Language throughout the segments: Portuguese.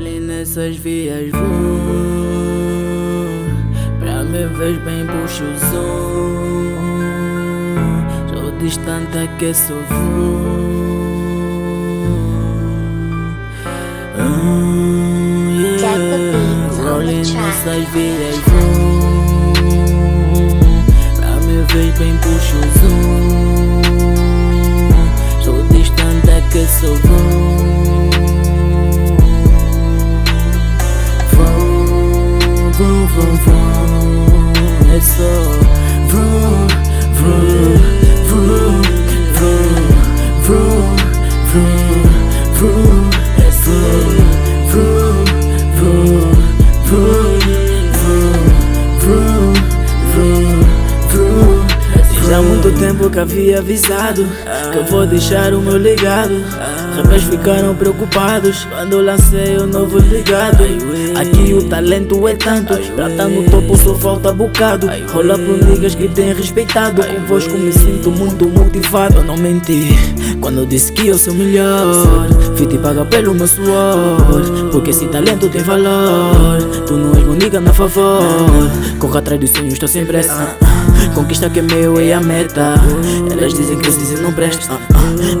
nessas vias vou Pra me ver bem puxo o zoom. Sou distante que sou vou yeah. Rolling nessas vias vou Pra me ver bem puxo o zoom vroom, vroom, É só vroom, vroom, vroom, vroom, que havia avisado que eu vou deixar o meu legado. Rappers ficaram preocupados quando lancei o novo ligado. Aqui o talento é tanto, pra tá no topo só falta bocado. Rola pro niggas que tem respeitado. Convosco me sinto muito motivado. Eu não menti quando disse que eu sou melhor. Fui te pagar pelo meu suor, porque esse talento tem valor. Tu não és bonita na favor. Corra atrás dos sonhos, tô sem pressa. Conquista que é meu é a meta. Elas dizem que eu dizem não presta.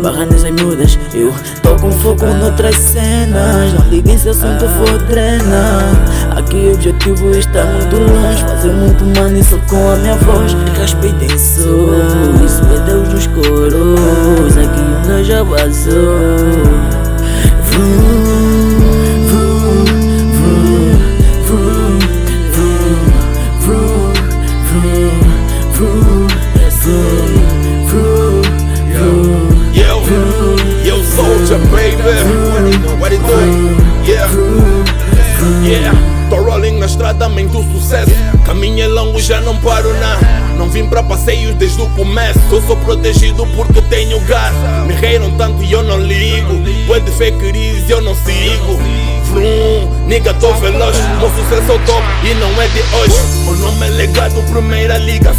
Barra nessas miúdas, eu tô com foco noutras cenas. Não liguem se assunto for drena. Aqui o objetivo está muito longe. Fazer muito money só com a minha voz. Respeitem sou, isso é Deus dos coros. Aqui meu já vazou. Soldier, baby. Do? Yeah, yeah. Tô rolling na estrada, mente sucesso. Caminho é longo, já não paro na. Não vim pra passeios desde o começo. Eu sou protegido porque tenho gás. Me reiram tanto e eu não ligo. Pode fake news, eu não sigo. Vrum, nigga, tô veloz. Meu sucesso é o top e não é de hoje.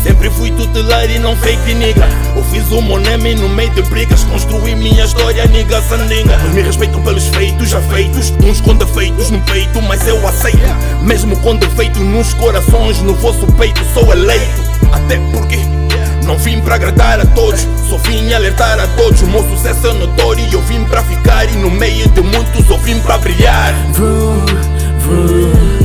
Sempre fui tutelar e não fake nigga. Eu fiz o meu no meio de brigas. Construí minha história, nigga, sandinga. Mas me respeitam pelos feitos já feitos. Uns com defeitos no peito, mas eu aceito. Mesmo com defeitos nos corações, no vosso peito, sou eleito. Até porque. Não vim pra agradar a todos, só vim alertar a todos. O meu sucesso é notório e eu vim pra ficar. E no meio de muitos eu vim pra brilhar. Vroom, vroom.